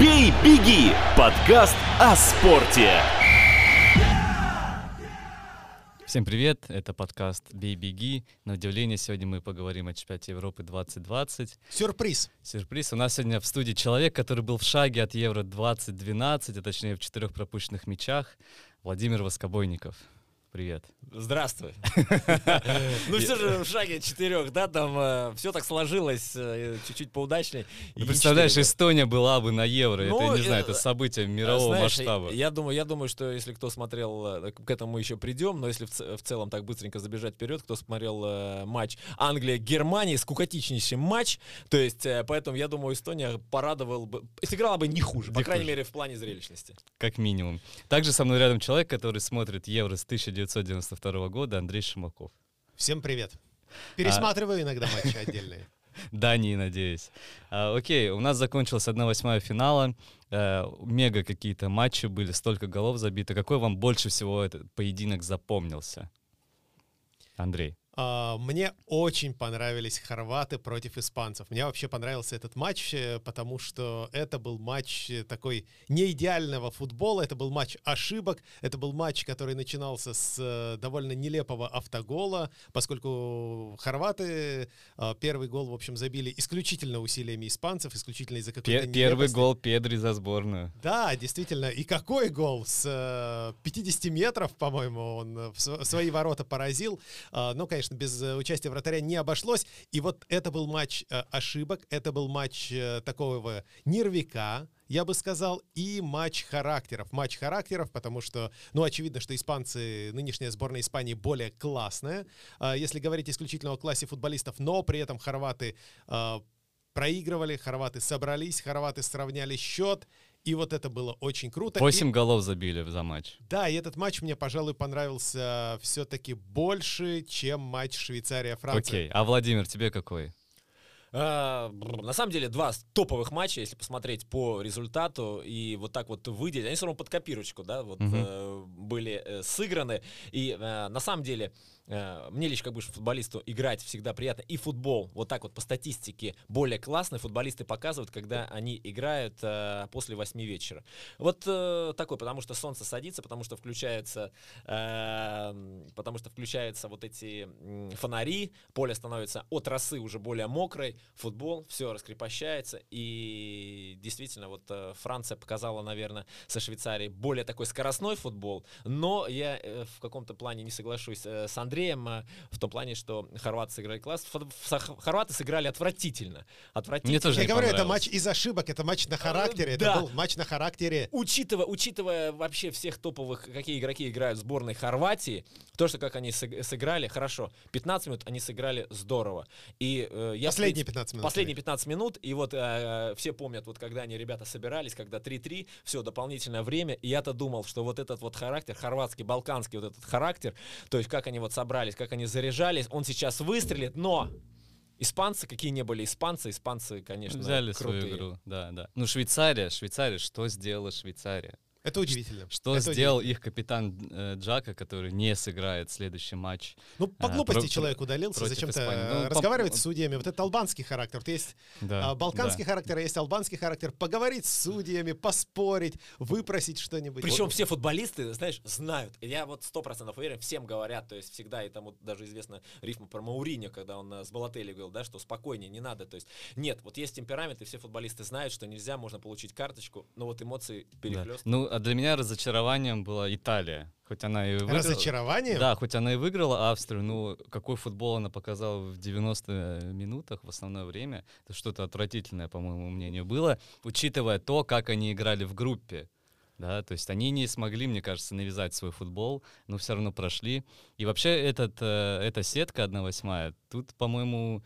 «Бей, беги» – подкаст о спорте. Всем привет, это подкаст «Бей, беги». На удивление, сегодня мы поговорим о чемпионате Европы 2020. Сюрприз. Сюрприз. У нас сегодня в студии человек, который был в шаге от Евро 2012, а точнее в четырех пропущенных мячах, Владимир Воскобойников. Привет. Здравствуй. Ну все же в шаге четырех, да, там э, все так сложилось э, чуть-чуть поудачнее. Ты представляешь, Эстония была бы на Евро, это, Ну, не знаю, э, это событие мирового масштаба. Я думаю, я думаю, что если кто смотрел, к этому мы еще придем, но если в, целом так быстренько забежать вперед, кто смотрел матч Англия-Германия, скукотичнейший матч, то есть, поэтому я думаю, Эстония порадовал бы, сыграла бы не хуже, по Не крайней мере, в плане зрелищности. как минимум. Также со мной рядом человек, который смотрит Евро с 1992 года, Андрей Шимаков. Всем привет. Пересматриваю иногда матчи отдельные. Дании, надеюсь. А, окей, у нас закончилась 1-8 финала. Э, мега какие-то матчи были, столько голов забито. Какой вам больше всего этот поединок запомнился? Андрей. А, Мне очень понравились хорваты против испанцев. Мне вообще понравился этот матч, э, потому что это был матч э, такой не идеального футбола, это был матч ошибок, это был матч, который начинался с э, довольно нелепого автогола, поскольку хорваты первый гол, в общем, забили исключительно усилиями испанцев, исключительно из-за какой-то Пе- первый гол Педри за сборную. Да, действительно. И какой гол с э, 50 метров, по-моему, он в св- свои ворота поразил. А, но, конечно, без э, участия вратаря не обошлось. И вот это был матч э, ошибок, это был матч э, такого нервика, я бы сказал, и матч характеров. Матч характеров, потому что, ну, очевидно, что испанцы, нынешняя сборная Испании более классная, а, если говорить исключительно о классе футболистов, но при этом хорваты а, проигрывали, хорваты собрались, хорваты сравняли счет, и вот это было очень круто. И- Восемь голов забили за матч. да, и этот матч мне, пожалуй, понравился все-таки больше, чем матч Швейцария-Франция. Окей, а Владимир, тебе какой? А, бррр, На самом деле, два топовых матча, если посмотреть по результату и вот так вот выделить, они все равно под копирочку, да, вот э, были э, сыграны. И э, на самом деле, э, мне лишь как бы футболисту играть всегда приятно. И футбол, вот так вот по статистике, более классный футболисты показывают, когда они играют э, после 8 вечера. Вот э, такой, потому что солнце садится, потому что включается, э, потому что включаются вот эти фонари, поле становится от росы уже более мокрой, футбол, все раскрепощается, и действительно вот э, Франция показала, наверное, со Швейцарией более такой скоростной футбол, но я э, в каком-то плане не соглашусь э, с Андреем, э, в том плане, что хорваты сыграли класс, хорваты сыграли отвратительно, отвратительно. Мне тоже Я не говорю, это матч из ошибок, это матч на характере, это да. был матч на характере. Учитывая, учитывая вообще всех топовых, какие игроки играют в сборной Хорватии, то, что как они сыг- сыграли, хорошо. 15 минут они сыграли здорово. И э, я Последние принципе, 15 минут. Последние 15 минут, и вот э, все помнят, вот когда они, ребята, собирались, когда 3-3, все, дополнительное время, и я-то думал, что вот этот вот характер, хорватский, балканский вот этот характер, то есть как они вот собрались, как они заряжались, он сейчас выстрелит, но испанцы, какие не были испанцы, испанцы, конечно, Взяли крутые. свою игру, да, да. Ну, Швейцария, Швейцария, что сделала Швейцария? Это удивительно. Что Это сделал удивительно. их капитан э, Джака, который не сыграет следующий матч? Ну, по а, глупости про- человек удалился, против зачем-то. Ну, э, по- разговаривать с судьями. Вот это албанский характер. Вот есть Да, а, балканский да. характер, а есть албанский характер. Поговорить с судьями, поспорить, выпросить что-нибудь. Причем Вот. все футболисты, знаешь, знают. Я вот сто процентов уверен, всем говорят, то есть всегда, и там вот даже известна рифма про Мауриньо, когда он э, с Балотелли говорил, да, что спокойнее, не надо. То есть нет, вот есть темперамент, и все футболисты знают, что нельзя, можно получить карточку, но вот эмоции Да. перехлест. Ну, а для меня разочарованием была Италия. Хоть она и выиграла. Разочарование? Да, хоть она и выиграла Австрию, ну, какой футбол она показала в 90 минутах в основное время, это что-то отвратительное, по моему мнению, было, учитывая то, как они играли в группе. Да, то есть они не смогли, мне кажется, навязать свой футбол, но все равно прошли. И вообще этот, э, эта сетка 1-8, тут, по-моему,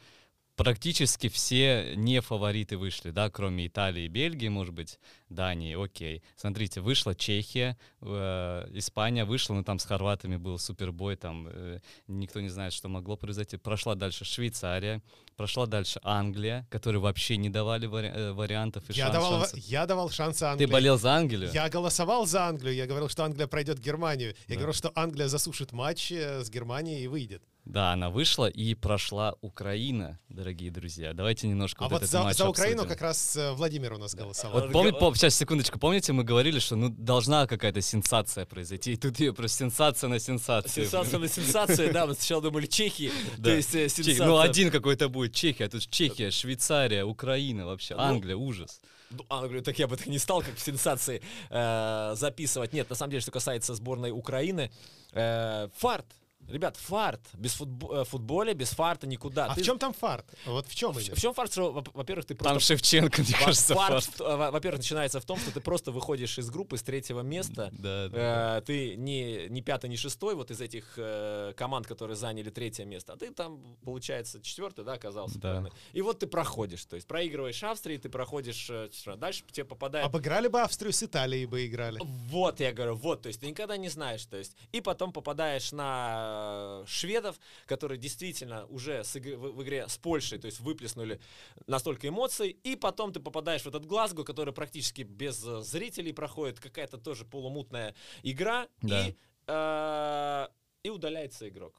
практически все не фавориты вышли, да, кроме Италии и Бельгии, может быть, Дании, окей. Смотрите, вышла Чехия, э, Испания вышла, но там с хорватами был супербой, там э, никто не знает, что могло произойти. Прошла дальше Швейцария, прошла дальше Англия, которые вообще не давали вари- э, вариантов и Я шанс- давал, шансов. я давал шансы Ты Англии. болел за Англию? Я голосовал за Англию. Я говорил, что Англия пройдет Германию. Я Да. говорил, что Англия засушит матч э, с Германией и выйдет. Да, она вышла и прошла Украина, дорогие друзья. Давайте немножко А вот, вот этот за, матч за Украину обсудим. как раз э, Владимир у нас голосовал. Вот помни, пом- сейчас, секундочку, помните, мы говорили, что ну должна какая-то сенсация произойти, и тут ее просто сенсация на сенсацию. Сенсация на сенсации, да, мы сначала думали Чехии, то есть э, Чех- сенсация. Ну, один какой-то будет Чехия, а тут Чехия, Швейцария, Украина вообще, Ну, Англия, ужас. Ну, А, говорю, так я бы так не стал, как в сенсации э, записывать. Нет, на самом деле, что касается сборной Украины, э, фарт. Ребят, фарт. Без футбо- э, футболе, без фарта никуда. А Ты- в чем там фарт? Вот в чем в, в чем фарт? Что, во-первых, ты Там просто... Шевченко, мне кажется, фарт, фарт. во- во-первых, начинается в том, что ты просто выходишь из группы с третьего места. Да, да. Э, ты не, не пятый, не шестой вот из этих э, команд, которые заняли третье место, а ты там, получается, четвертый, да, оказался. Да. правильно? И вот ты проходишь, то есть проигрываешь Австрии, ты проходишь, э, дальше тебе попадает... Обыграли бы Австрию с Италией бы играли. Вот, я говорю, вот, то есть ты никогда не знаешь, то есть, и потом попадаешь на э, шведов, которые действительно уже с игры- в, в игре с Польшей, то есть выплеснули настолько эмоций, и потом ты попадаешь в этот Глазго, который практически без э, зрителей проходит, какая-то тоже полумутная игра, Да. и, э, и удаляется игрок.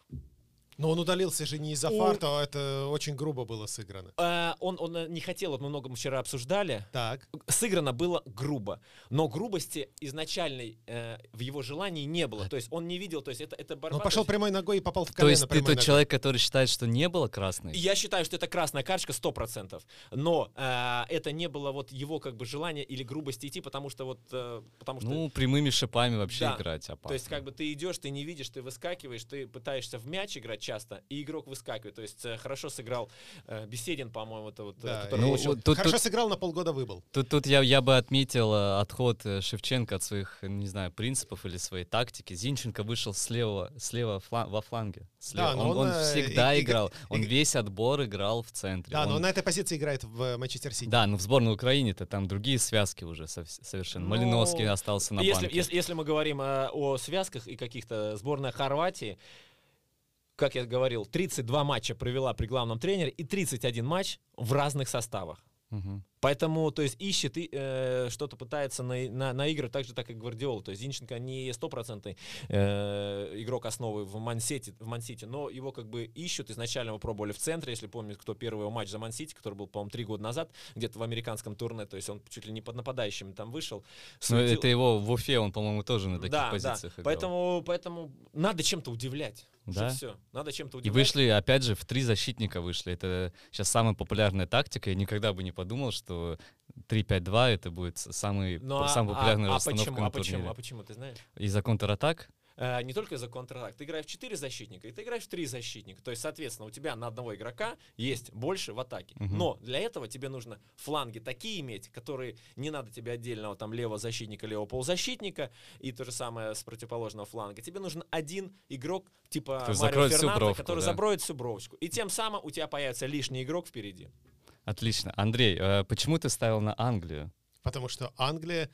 Но он удалился же не из-за У- фарта, а это очень грубо было сыграно. Э, он, он э, не хотел, вот мы много вчера обсуждали, Так. сыграно было грубо, но грубости изначальной э, в его желании не было. То есть он не видел, то есть это, это борьба. Он пошел то есть- прямой ногой и попал в То колено есть ты тот ногой. человек, который считает, что не было красной? Я считаю, что это красная карточка 100%. Но э, это не было вот его как бы желание или грубости идти, потому что вот... э, потому что... Ну, прямыми шипами вообще Да. играть опасно. то есть как бы ты идешь, ты не видишь, ты выскакиваешь, ты пытаешься в мяч играть часто, и игрок выскакивает. То есть э, хорошо сыграл э, Беседин, по-моему, это вот, э, Да, который и Ну, получил- тут- Хорошо тут- сыграл, на полгода выбыл. Тут, тут я, я бы отметил отход Шевченко от своих, не знаю, принципов или своей тактики. Зинченко вышел слева, слева фла- во фланге. Слева. Да, но он, он, он всегда и- и- играл. Он и- весь отбор играл в центре. Да, но Он- он на этой позиции играет в Манчестер Сити. Да, но в сборной Украины-то там другие связки уже сов- совершенно. Ну, Малиновский остался на если, банке. если, если мы говорим э, о связках и каких-то сборная Хорватии, как я говорил, 32 матча провела при главном тренере и 31 матч в разных составах. Мгм. Поэтому, то есть, ищет и э, что-то пытается на, на, наигрывать так же, так и Гвардиола. То есть, Зинченко не стопроцентный э, игрок основы в Мансити, в Мансити, но его как бы ищут. Изначально мы пробовали в центре, если помните, кто первый его матч за Мансити, который был, по-моему, три года назад, где-то в американском турне. То есть, он чуть ли не под нападающим там вышел. Ну, суетил- это его в Уфе, он, по-моему, тоже на таких да, позициях да. играл. Поэтому, поэтому надо чем-то удивлять. Да. все. Надо чем-то И удивлять. вышли, опять же, в три защитника вышли. Это сейчас самая популярная тактика. Я никогда бы не подумал, что 3-5-2 это будет самый, Ну, а- самая а- популярная а, расстановка почему, на а почему, турнире. а почему, ты знаешь? Из-за контратак? Э, не только из-за контратак. Ты играешь в 4 защитника, и ты играешь в 3 защитника. То есть, соответственно, у тебя на одного игрока есть больше в атаке. Мгм. Но для этого тебе нужно фланги такие иметь, которые не надо тебе отдельного там левого защитника, левого полузащитника, и то же самое с противоположного фланга. Тебе нужен один игрок типа Который Марио Фернандо, бровку, который да. заброет всю бровочку. И тем самым у тебя появится лишний игрок впереди. Отлично. Андрей, э, почему ты ставил на Англию? Потому что Англия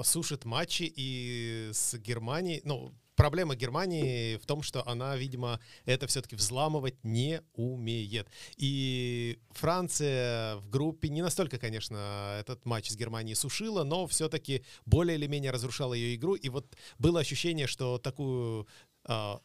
сушит матчи и с Германией... Ну, проблема Германии в том, что она, видимо, это все-таки взламывать не умеет. И Франция в группе не настолько, конечно, этот матч с Германией сушила, но все-таки более или менее разрушала ее игру. И вот было ощущение, что такую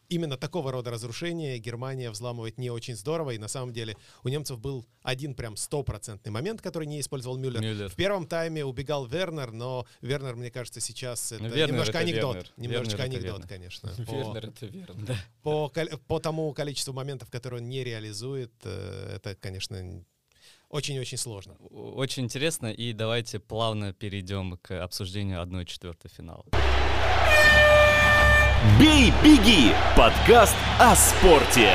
именно такого рода разрушения Германия взламывает не очень здорово, и на самом деле у немцев был один прям стопроцентный момент, который не использовал Мюллер. Мюллер. В первом тайме убегал Вернер, но Вернер, мне кажется, сейчас это Ну, Вернер немножко это анекдот. Вернер. Немножечко Вернер анекдот, Вернер. конечно. По, Вернер, это верно. по, по тому количеству моментов, которые он не реализует, э, это, конечно, очень-очень сложно. Очень интересно, и давайте плавно перейдем к обсуждению 1-4 финала. «Бей, беги» — подкаст о спорте.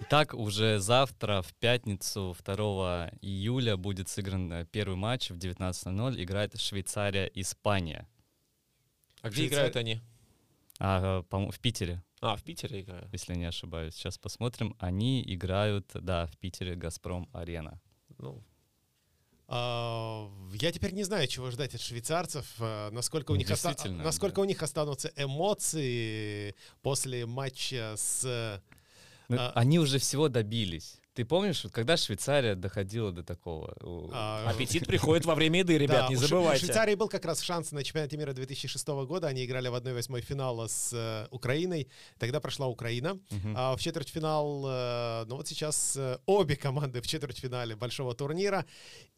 Итак, уже завтра, в пятницу, 2 июля, будет сыгран э, первый матч в 19.00. Играет Швейцария-Испания. А где играют они? А, по-моему, в Питере, А, в Питере играют. если не ошибаюсь. Сейчас посмотрим. Они играют, да, в Питере «Газпром-арена». Ну, Я теперь не знаю, чего ждать от швейцарцев, а, насколько у них, оста- насколько да. у них останутся эмоции после матча с... Ну, А- Они уже всего добились. Ты помнишь, вот когда Швейцария доходила до такого? А, Аппетит приходит во время еды, ребят, Да, не забывайте. У Швейцарии был как раз шанс на чемпионате мира 2006 года. Они играли в 1-8 финала с э, Украиной. Тогда прошла Украина. Мгм. А в четвертьфинал, э, ну вот сейчас э, обе команды в четвертьфинале большого турнира.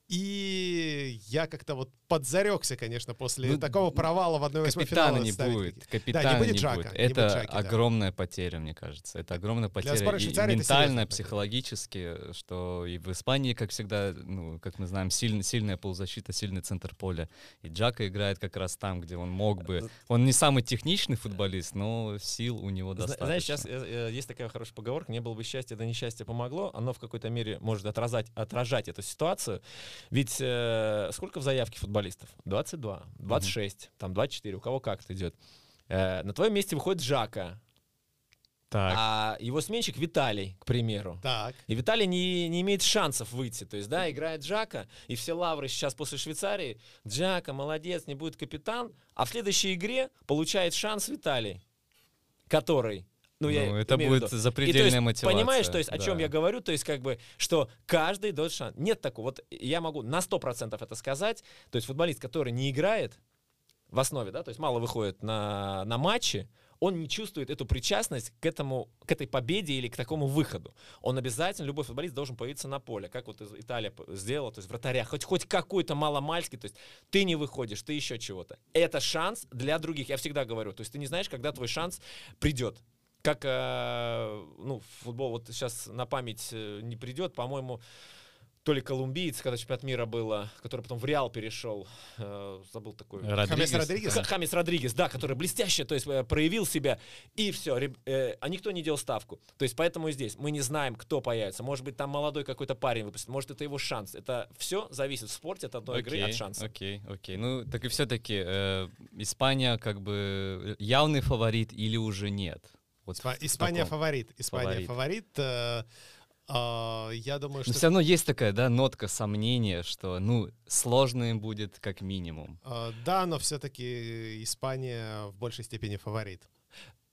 И я как-то вот подзарекся, конечно, после Ну, такого провала в 1-8 финала. Капитана не будет. Капитана будет не будет. не будет Это Жаки, да. огромная потеря, мне кажется. Это огромная потеря. и ментально, серьезная потеря. психологически, что и в Испании, как всегда, ну, как мы знаем, сильный, сильная полузащита, сильный центр поля. И Джака играет как раз там, где он мог бы. Он не самый техничный футболист, но сил у него достаточно. Знаешь, сейчас э, э, есть такая хорошая поговорка, не было бы счастья, да несчастье помогло, оно в какой-то мере может отражать, отражать эту ситуацию. Ведь э, сколько в заявке футболистов? 22, 26, там 24, у кого как это идет. Э, на твоем месте выходит Жака, Так. а его сменщик Виталий, к примеру. Так. И Виталий не, не имеет шансов выйти. То есть, да, играет Джака, и все лавры сейчас после Швейцарии. Джака, молодец, не будет капитан. А в следующей игре получает шанс Виталий, который... Ну, я Ну, это будет виду. И, запредельная то есть, мотивация. Понимаешь, то есть, о чем да. я говорю? То есть, как бы, что каждый дает шанс. Нет такого. Вот я могу на 100% это сказать. То есть, футболист, который не играет в основе, да, то есть мало выходит на, на матчи, он не чувствует эту причастность к, этому, к этой победе или к такому выходу. Он обязательно, любой футболист должен появиться на поле, как вот Италия сделала, то есть вратаря, хоть, хоть какой-то маломальский, то есть ты не выходишь, ты еще чего-то. Это шанс для других, я всегда говорю, то есть ты не знаешь, когда твой шанс придет. Как, э, ну, футбол вот сейчас на память э, не придет, по-моему, то ли колумбиец, когда чемпионат мира было, который потом в Реал перешел, э, забыл такой. Хамес Родригес? Х- Хамес Родригес, да, который блестяще, то есть э, проявил себя, и все, а никто не делал ставку. То есть поэтому и здесь мы не знаем, кто появится. Может быть, там молодой какой-то парень выпустит, может, это его шанс. Это все зависит в спорте от одной игры, от шанса. Окей, окей. Ну, так и все-таки Испания как бы явный фаворит или уже нет? Вот Испания таком- фаворит. Испания Фаворит. фаворит. э, а, Я думаю, Но что все равно есть такая, да, нотка сомнения, что, ну, сложно им будет как минимум. А, Да, но все-таки Испания в большей степени фаворит.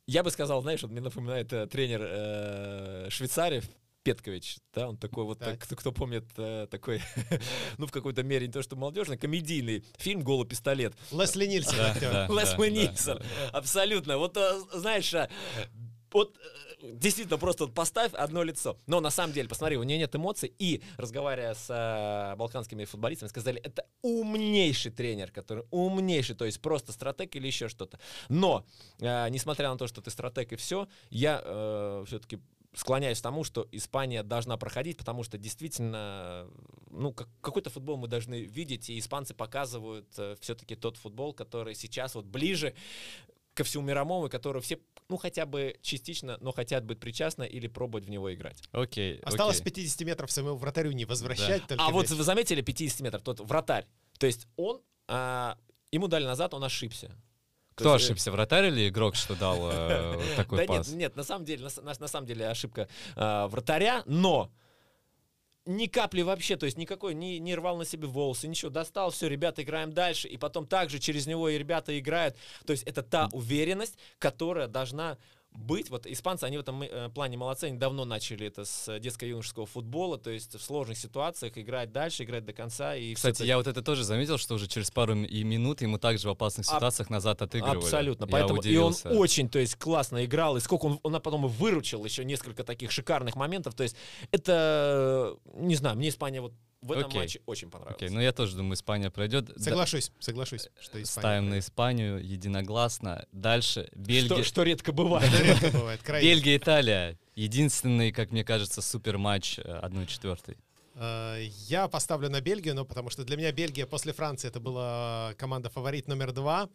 Я бы сказал, знаешь, вот мне напоминает э, тренер э, Швейцарии, Петкович, да, он такой вот, Так. так, кто, кто помнит, э, такой, ну, в какой-то мере не то, что молодежный, комедийный фильм «Голый пистолет». Лесли Нильсон, Да, да. Лесли Нильсон, да. абсолютно. Вот, э, знаешь, э, вот э, действительно просто поставь одно лицо. Но на самом деле, посмотри, у нее нет эмоций. И разговаривая с э, балканскими футболистами, сказали, это умнейший тренер, который умнейший, то есть просто стратег или еще что-то. Но, э, несмотря на то, что ты стратег и все, я все-таки склоняюсь к тому, что Испания должна проходить, потому что действительно, ну, как- какой-то футбол мы должны видеть, и испанцы показывают все-таки тот футбол, который сейчас вот ближе ко всему мировому, и который все, ну, хотя бы частично, но хотят быть причастны или пробовать в него играть. Окей, Осталось с окей. 50 метров своему вратарю не возвращать. только а вот мяч. вы заметили 50 метров, тот вратарь, то есть он, а, ему дали назад, он ошибся. То Кто есть, э, ошибся, вратарь или игрок, что дал э, такой да пас? нет, нет, на самом деле, на, на- на самом деле ошибка а, вратаря, но ни капли вообще, то есть никакой, не, не рвал на себе волосы, ничего, достал, все, ребята, играем дальше, и потом также через него и ребята играют. То есть это та уверенность, которая должна быть. Вот испанцы, они в этом э, плане молодцы, они давно начали это с детско-юношеского футбола, то есть в сложных ситуациях играть дальше, играть до конца. И Кстати, я вот это тоже заметил, что уже через пару и минут ему также в опасных Аб- ситуациях назад отыгрывали. Абсолютно. Я Поэтому и он удивился. очень, то есть, классно играл, и сколько он, он потом и выручил еще несколько таких шикарных моментов. То есть, это, не знаю, мне Испания вот в этом Окей. матче очень понравилась. Окей, ну я тоже думаю, Испания пройдет. Да, Соглашусь, соглашусь, что Испания. Ставим на Испанию единогласно. Дальше Бельгия. что, что редко бывает. Это редко бывает. Бельгия, Италия. Единственный, как мне кажется, супер матч 1-4. Э, Я поставлю на Бельгию, но потому что для меня Бельгия после Франции это была команда фаворит номер два.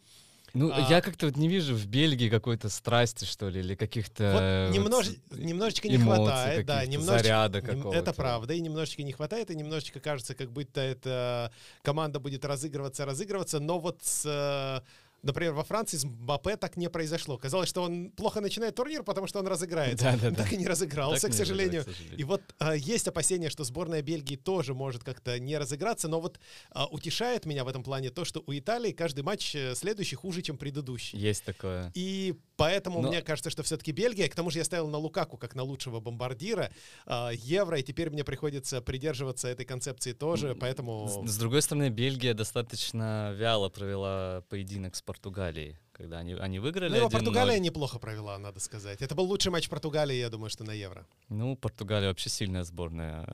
Ну, А- я как-то вот не вижу в Бельгии какой-то страсти, что ли, или каких-то... Вот э, вот немнож- немножечко не хватает, да, немножечко, заряда какого-то. Это правда, и немножечко не хватает, и немножечко кажется, как будто эта команда будет разыгрываться, разыгрываться, но вот с э, например, во Франции с Мбаппе так не произошло. Казалось, что он плохо начинает турнир, потому что он разыграется. Да, да. Так и не разыгрался, Так к не сожалению. разыгрался, к сожалению. И вот а, есть опасения, что сборная Бельгии тоже может как-то не разыграться, но вот а, утешает меня в этом плане то, что у Италии каждый матч э, следующий хуже, чем предыдущий. Есть такое. И поэтому Но- мне кажется, что все-таки Бельгия, к тому же я ставил на Лукаку как на лучшего бомбардира а, Евро, и теперь мне приходится придерживаться этой концепции тоже, поэтому... С, с другой стороны, Бельгия достаточно вяло провела поединок с Португалией, когда они, они выиграли Ну, его 1-0. Португалия неплохо провела, надо сказать. Это был лучший матч Португалии, я думаю, что на Евро. Ну, Португалия вообще сильная сборная.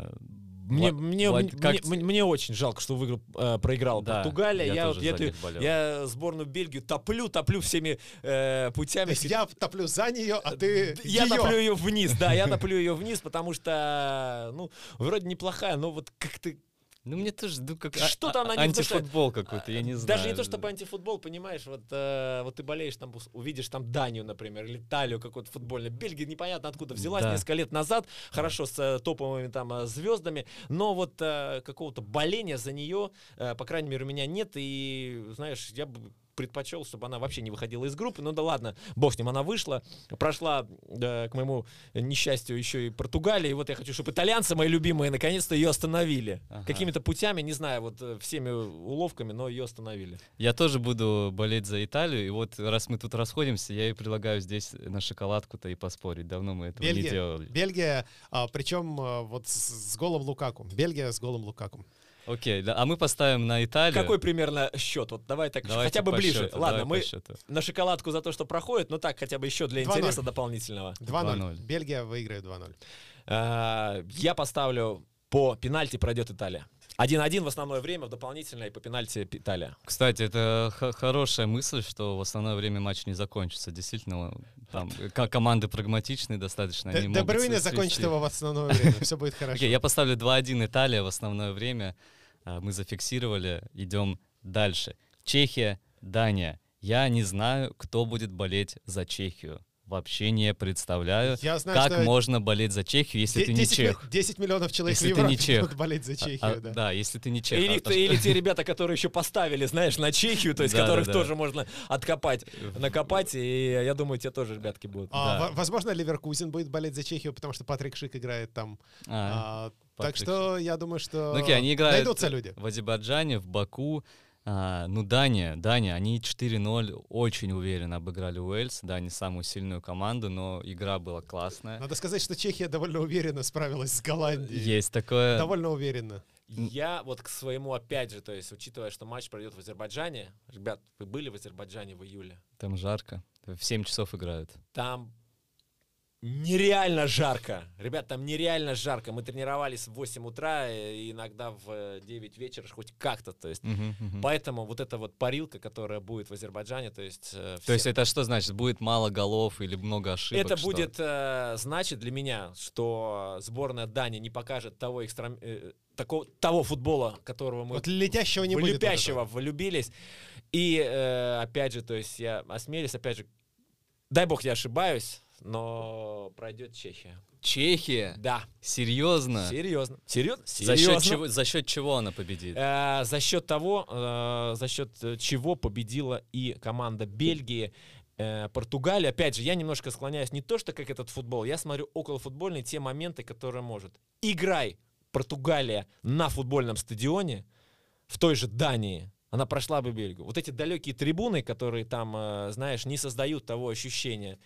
Мне, Вла- мне, Влад- мне, как мне- мне очень жалко, что выиграл, э, проиграла Да, Португалия. я Я, тоже вот- я, ты- я сборную Бельгию топлю, топлю всеми э, То путями. есть я топлю за нее, а ты Я её. топлю ее вниз, да, я топлю ее вниз, потому что, ну, вроде неплохая, но вот как ты Ну, мне тоже, ну, как Что-то а- она а- не антифутбол какой-то, я не знаю. Даже не то, чтобы антифутбол, понимаешь, вот, э, вот ты болеешь, там увидишь там Данию, например, или Италию какую-то футбольную. Бельгия непонятно откуда взялась Да. несколько лет назад, хорошо, с э, топовыми там э, звездами, но вот э, какого-то боления за нее, э, по крайней мере, у меня нет, и, знаешь, я бы предпочел, чтобы она вообще не выходила из группы. Ну да ладно, бог с ним, она вышла, прошла, э, к моему несчастью, еще и Португалия. И вот я хочу, чтобы итальянцы, мои любимые, наконец-то ее остановили. Ага. Какими-то путями, не знаю, вот э, всеми уловками, но ее остановили. Я тоже буду болеть за Италию, и вот раз мы тут расходимся, я и предлагаю здесь на шоколадку-то и поспорить. Давно мы этого не Бельгия. делали. Бельгия, а, причем а, вот с, с голом Лукаку. Бельгия с голом Лукаку. Окей, да, а мы поставим на Италию. Какой примерно счет? Вот давай так, Давайте хотя бы ближе. счету, Ладно, мы на шоколадку за то, что проходит, но так хотя бы еще для 2:0. интереса дополнительного. 2-0. 2:0. Бельгия выиграет 2-0. А, Я поставлю по пенальти пройдет Италия. 1-1 в основное время, в дополнительное и по пенальти Италия. Кстати, это х- хорошая мысль, что в основное время матч не закончится. Действительно, там ко- команды прагматичные достаточно. они Де могут Брюйне свести- закончит его в основное время. Все будет хорошо. Окей, я поставлю 2-1 Италия в основное время. А, Мы зафиксировали, идем дальше. Чехия, Дания. Я не знаю, кто будет болеть за Чехию. Вообще не представляю, Я знаю, как что можно болеть за Чехию, если де- ты не 10 чех. 10 миллионов человек Если в ты не Европе чех. будут болеть за А- Чехию, а, да. да, если ты не чех. Или, а или те ребята, которые еще поставили, знаешь, на Чехию, то есть Да, которых да, да. тоже можно откопать, накопать, и я думаю, те тоже ребятки будут. А, Да. во- Возможно, Ливеркузен будет болеть за Чехию, потому что Патрик Шик играет там. А, А, Так что я думаю, что Ну, окей, они играют найдутся люди. в Азербайджане, в Баку. А, ну, Дания, Дания, они 4-0 очень уверенно обыграли Уэльс. Да, не самую сильную команду, но игра была классная. Надо сказать, что Чехия довольно уверенно справилась с Голландией. Есть такое... Довольно уверенно. Я вот к своему, опять же, то есть, учитывая, что матч пройдет в Азербайджане, ребят, вы были в Азербайджане в июле? Там жарко. В 7 часов играют. Там нереально жарко. Ребят, там нереально жарко. Мы тренировались в 8 утра, э, и иногда в э, 9 вечера, хоть как-то, то есть. Мгм, мгм. Поэтому вот эта вот парилка, которая будет в Азербайджане, то есть... э, То все- есть это что значит? Будет мало голов или много ошибок? Это что? будет э, значит для меня, что сборная Дании не покажет того экстра... э, такого, того футбола, которого мы Вот летящего не будет. этого. влюбились. И э, опять же, то есть я осмелюсь, опять же, дай бог я ошибаюсь, но пройдет Чехия. Чехия? Да, Серьезно? серьезно. Серьезно? За счет, чего, за счет чего она победит? Э, за счет того, э, за счет э, чего победила и команда Бельгии, э, Португалия. Опять же, я немножко склоняюсь не то, что как этот футбол, я смотрю около футбольные те моменты, которые может. Играй Португалия на футбольном стадионе в той же Дании, она прошла бы Бельгию. Вот эти далекие трибуны, которые там, э, знаешь, не создают того ощущения.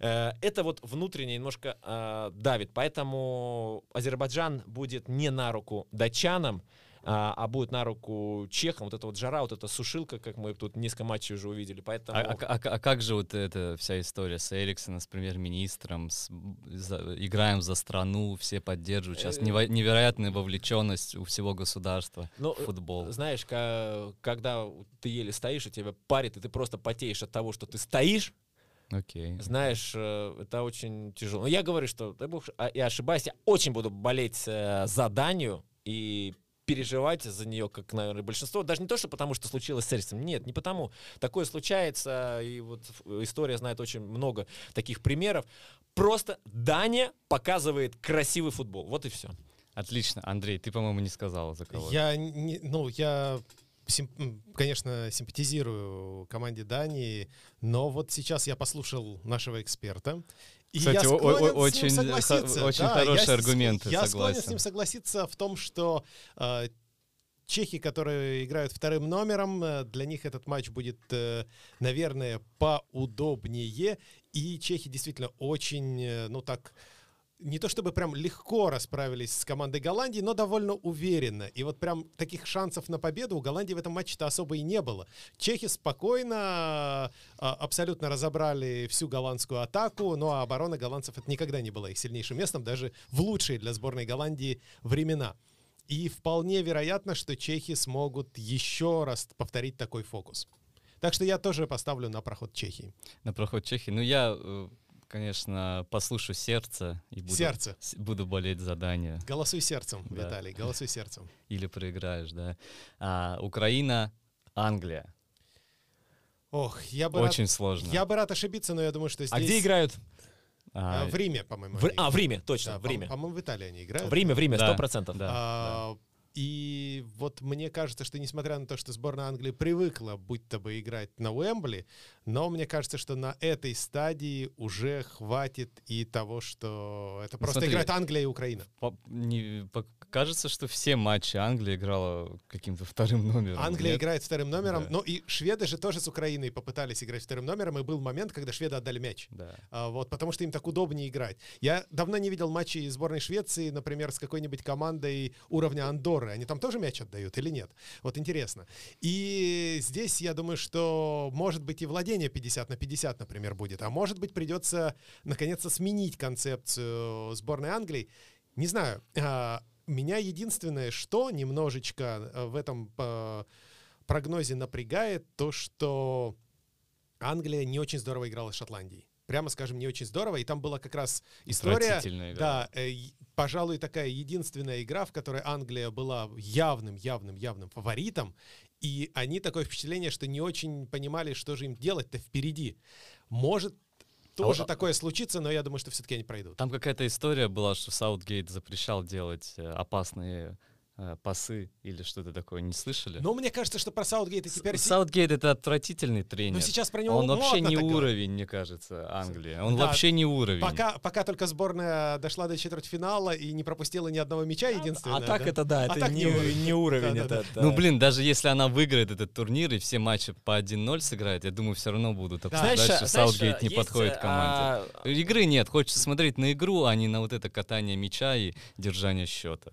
Э, Это вот внутренне немножко э, давит. Поэтому Азербайджан будет не на руку датчанам, а, а будет на руку чехам. Вот эта вот жара, вот эта сушилка, как мы тут несколько матчей уже увидели. Поэтому... А, а- а- а как же вот эта вся история с Эриксоном, с премьер-министром, с- за- играем за страну, все поддерживают. Сейчас Э, нево- невероятная вовлеченность у всего государства Ну, в футбол. Знаешь, когда ты еле стоишь, и тебя парит, и ты просто потеешь от того, что ты стоишь, Окей. знаешь, э, это очень тяжело. Но я говорю, что, дай бог, а- я ошибаюсь, я очень буду болеть э, за Данию и переживать за нее, как, наверное, большинство. Даже не то, что потому, что случилось с Эриксом. Нет, не потому. Такое случается, и вот история знает очень много таких примеров. Просто Дания показывает красивый футбол. Вот и все. Отлично. Андрей, ты, по-моему, не сказал за кого. Я, не- ну, я сим- конечно, симпатизирую команде Дании, но вот сейчас я послушал нашего эксперта. И Кстати, я очень х- согласиться. очень Да, хорошие я аргументы, Я склонен с согласен. ним согласиться в том, что э, чехи, которые играют вторым номером, э, для них этот матч будет, э, наверное, поудобнее. И чехи действительно очень, э, ну так, не то чтобы прям легко расправились с командой Голландии, но довольно уверенно. И вот прям таких шансов на победу у Голландии в этом матче-то особо и не было. Чехи спокойно, а, абсолютно разобрали всю голландскую атаку, а оборона голландцев это никогда не была их сильнейшим местом, даже в лучшие для сборной Голландии времена. И вполне вероятно, что чехи смогут еще раз повторить такой фокус. Так что я тоже поставлю на проход Чехии. На проход Чехии. Ну, я, э, конечно, послушаю сердце и буду, Сердце. с- буду болеть за Данию. Голосуй сердцем, Да. Виталий, голосуй сердцем. Или проиграешь, да. А, Украина, Англия. Ох, я бы рад- Очень сложно. Я бы рад ошибиться, но я думаю, что здесь... А где играют? А, А, В Риме, по-моему. В- А, в Риме, точно, Да, в по- Риме. По-моему, в Италии они играют. В Риме, в Риме, Да, сто процентов. да. А, И вот мне кажется, что несмотря на то, что сборная Англии привыкла будто бы играть на Уэмбли, но мне кажется, что на этой стадии уже хватит и того, что это Ну, просто смотри, играет Англия и Украина. по- не- по- кажется, что все матчи Англия играла каким-то вторым номером. Англия нет? играет вторым номером, Да. ну и шведы же тоже с Украиной попытались играть вторым номером, и был момент, когда шведы отдали мяч. Да. А, вот, потому что им так удобнее играть. Я давно не видел матчей сборной Швеции, например, с какой-нибудь командой уровня Андоры. Они там тоже мяч отдают или нет? Вот интересно. И здесь я думаю, что может быть и владение 50 на 50, например, будет. А может быть придется наконец-то сменить концепцию сборной Англии. Не знаю. а, Меня единственное, что немножечко э, в этом э, прогнозе напрягает, то, что Англия не очень здорово играла с Шотландией. Прямо скажем, не очень здорово. И там была как раз история... Да, э, пожалуй, такая единственная игра, в которой Англия была явным, явным, явным фаворитом. И они такое впечатление, что не очень понимали, что же им делать-то впереди. Может тоже А- такое случится, но я думаю, что все-таки они пройдут. Там какая-то история была, что Саутгейт запрещал делать э, опасные пасы или что-то такое. Не слышали? Но мне кажется, что про Саутгейта теперь... Саутгейт это отвратительный тренер. Ну, сейчас про него Он вообще не уровень, мне кажется, Англии. Он Да, вообще не уровень. Пока, пока только сборная дошла до четвертьфинала и не пропустила ни одного мяча, единственное. А так да? это да, А это так не, не уровень. не уровень. Да-да-да. это- это- Ну, блин, даже если она выиграет этот турнир и все матчи по 1-0 сыграет, я думаю, все равно будут обсуждать, что знаешь, Саутгейт не есть, подходит команде. а, Игры нет, хочется смотреть на игру, а не на вот это катание мяча и держание счета.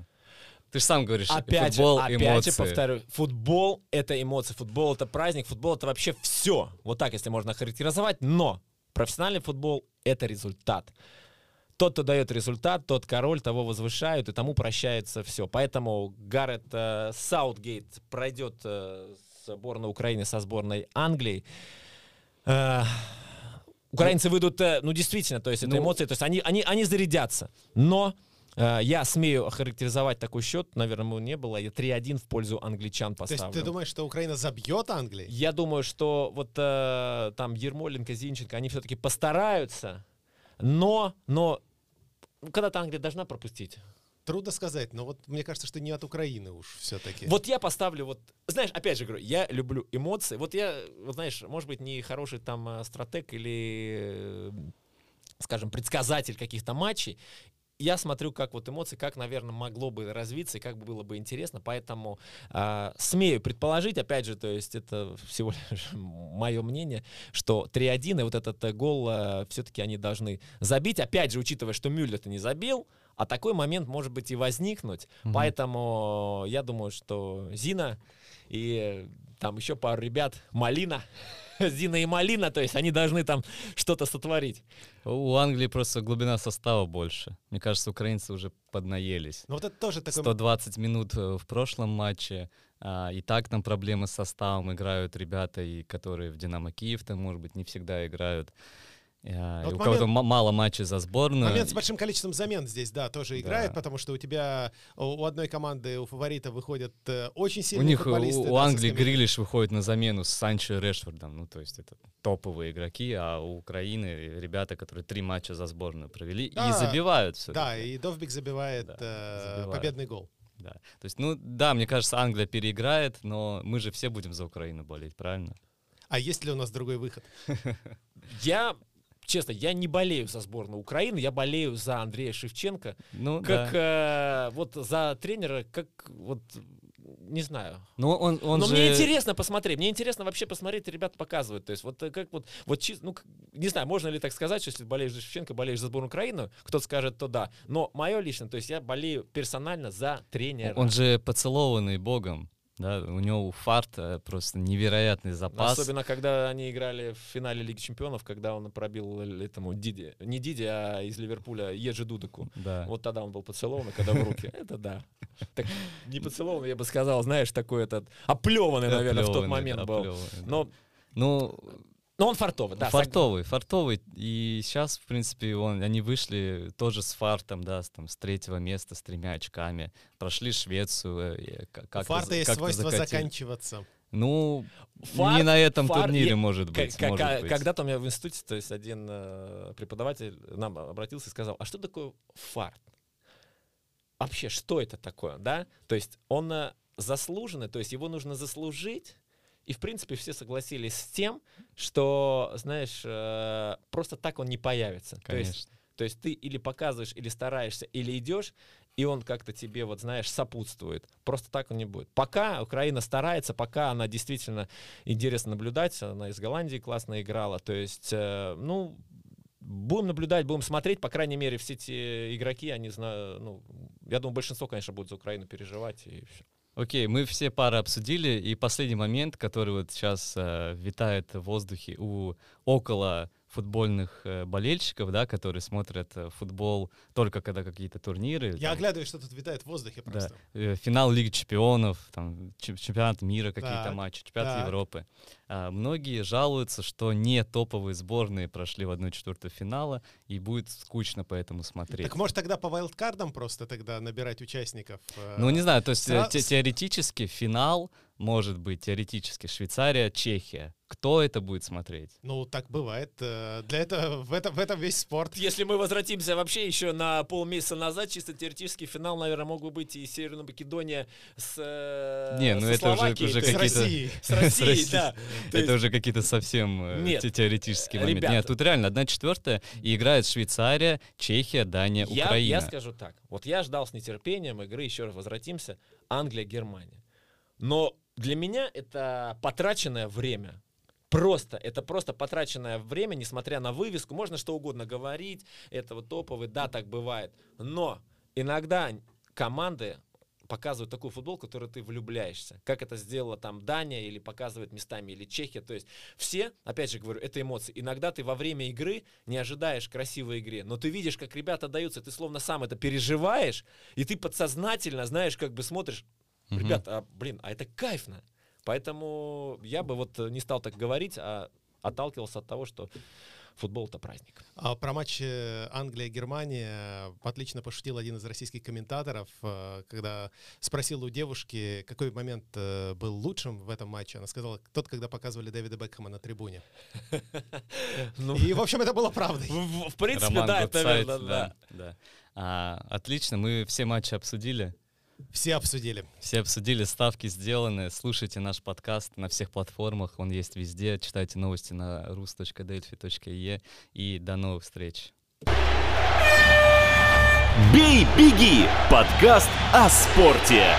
Ты же сам говоришь, Опять футбол, опять эмоции. же повторю, футбол — это эмоции, футбол — это праздник, футбол — это вообще все. Вот так, если можно характеризовать. Но профессиональный футбол — это результат. Тот, кто дает результат, тот король, того возвышают, и тому прощается все. Поэтому Гаррет э, Саутгейт пройдет э, сборную Украины со сборной Англии. Э, украинцы выйдут, э, ну, действительно, то есть это Ну, эмоции, то есть они, они, они зарядятся. Но я смею охарактеризовать такой счет, наверное, ему не было, я 3-1 в пользу англичан То поставлю. есть ты думаешь, что Украина забьет Англии? Я думаю, что вот э, там Ермоленко, Зинченко, они все-таки постараются, но, но ну, когда-то Англия должна пропустить. Трудно сказать, но вот мне кажется, что не от Украины уж все-таки. Вот я поставлю вот, знаешь, опять же говорю, я люблю эмоции. Вот я, вот знаешь, может быть, не хороший там э, стратег или, э, скажем, предсказатель каких-то матчей. Я смотрю, как вот эмоции, как, наверное, могло бы развиться и как бы было бы интересно. Поэтому э, смею предположить, опять же, то есть это всего лишь мое мнение, что 3-1 и вот этот э, гол все-таки они должны забить. Опять же, учитывая, что Мюллер-то не забил, а такой момент может быть и возникнуть. Мгм. Поэтому я думаю, что Зина и э, там еще пару ребят, Малина, Зина и Малина, то есть они должны там что-то сотворить. У Англии просто глубина состава больше. Мне кажется, украинцы уже поднаелись. Но вот это тоже такой... 120 минут э, в прошлом матче. а, и так там проблемы с составом. Играют ребята, и которые в «Динамо Киев» там, может быть, не всегда играют. А, Вот у кого-то момент- мало матчей за сборную. Момент с большим количеством замен здесь, да, тоже играет, Да. потому что у тебя у у одной команды, у фаворита выходят э, очень У сильные них, у, футболисты. у да, со Англии. Грилиш выходит на замену с Санчо и Решфордом. Ну, то есть это топовые игроки, а у Украины ребята, которые три матча за сборную провели Да, и забивают все. Да, и Довбик забивает, Да, э, забивает. победный гол. Да. То есть, ну да, мне кажется, Англия переиграет, но мы же все будем за Украину болеть, правильно? А есть ли у нас другой выход? Я, честно, я не болею за сборную Украины, я болею за Андрея Шевченко. Ну, Как да. э, вот за тренера, как вот не знаю. Ну, он, он Но же... мне интересно посмотреть, мне интересно вообще посмотреть, ребята показывают. То есть вот э, как вот, вот ну, не знаю, можно ли так сказать, что если болеешь за Шевченко, болеешь за сборную Украины, кто-то скажет, то да. Но мое лично, то есть я болею персонально за тренера. Он же поцелованный богом. Да, у него фарт э, просто невероятный запас. Особенно, когда они играли в финале Лиги Чемпионов, когда он пробил этому Диди, не Диди, а из Ливерпуля Ежи Дудаку. Да. Вот тогда он был поцелован, когда в руки. Это да. Так, не поцелован, я бы сказал, знаешь, такой этот оплеванный, наверное, в тот момент был. Но, Ну, но он фартовый, да. сог- фартовый, фартовый. И сейчас, в принципе, он, они вышли тоже с фартом, да, с, там, с третьего места, с тремя очками. Прошли Швецию. э, как- как-то фарта за- есть свойство закатили. заканчиваться. Ну, Фарт- не на этом фар- турнире, я- может быть. к- может к- быть. Когда-то у меня в институте, то есть один э, преподаватель нам обратился и сказал, а что такое фарт? Вообще, что это такое, да? То есть он э, заслуженный, то есть его нужно заслужить, и, в принципе, все согласились с тем, что, знаешь, э, просто так он не появится. То есть Конечно. то есть ты или показываешь, или стараешься, или идешь, и он как-то тебе, вот знаешь, сопутствует. Просто так он не будет. Пока Украина старается, пока она действительно интересно наблюдать, она из Голландии классно играла, то есть, э, ну, будем наблюдать, будем смотреть, по крайней мере, все эти игроки, они знают, ну, я думаю, большинство, конечно, будет за Украину переживать, и все. Окей, мы все пары обсудили, и последний момент, который вот сейчас э, витает в воздухе у около футбольных э, болельщиков, да, которые смотрят э, футбол только когда какие-то турниры. Я там, оглядываю, что тут витает в воздухе да, просто. э, финал Лиги Чемпионов, там, чем- чемпионат мира, какие-то матчи, чемпионат так. Европы. А, многие жалуются, что не топовые сборные прошли в 1-4 финала, и будет скучно поэтому смотреть. Так может тогда по вайлдкардам просто тогда набирать участников? Ну, не знаю, то есть сра- те- теоретически финал может быть теоретически Швейцария, Чехия. Кто это будет смотреть? Ну, так бывает. э, Для этого в этом, в этом весь спорт. Если мы возвратимся вообще еще на полмесяца назад, чисто теоретически финал, наверное, мог бы быть и Северная Македония с э, Не, ну со это уже- Словакией, уже С есть какие-то- Россией. с Россией, да. То это есть- уже какие-то совсем э, теоретические моменты. Нет, тут реально одна четвертая, и играет Швейцария, Чехия, Дания, Я, Украина. я скажу так. Вот я ждал с нетерпением игры, еще раз возвратимся, Англия-Германия. Но для меня это потраченное время. Просто, это просто потраченное время, несмотря на вывеску. Можно что угодно говорить, это вот топовый, да, так бывает. Но иногда команды показывают такой футбол, в который ты влюбляешься. Как это сделала там Дания или показывает местами, или Чехия. То есть все, опять же говорю, это эмоции. Иногда ты во время игры не ожидаешь красивой игре, но ты видишь, как ребята даются, ты словно сам это переживаешь, и ты подсознательно, знаешь, как бы смотришь, Мгм. ребят, а, блин, а это кайфно. Поэтому я бы вот э, не стал так говорить, а отталкивался от того, что футбол это праздник. А про матч Англия-Германия отлично пошутил один из российских комментаторов, э, когда спросил у девушки, какой момент э, был лучшим в этом матче. Она сказала, тот, когда показывали Дэвида Бекхэма на трибуне. Ну, И, в общем, это было правдой. в, принципе, да, это да. А, отлично, мы все матчи обсудили. Все обсудили. Все обсудили, ставки сделаны. Слушайте наш подкаст на всех платформах, он есть везде. Читайте новости на rus.delphi.e и до новых встреч. «Бей, беги» — подкаст о спорте.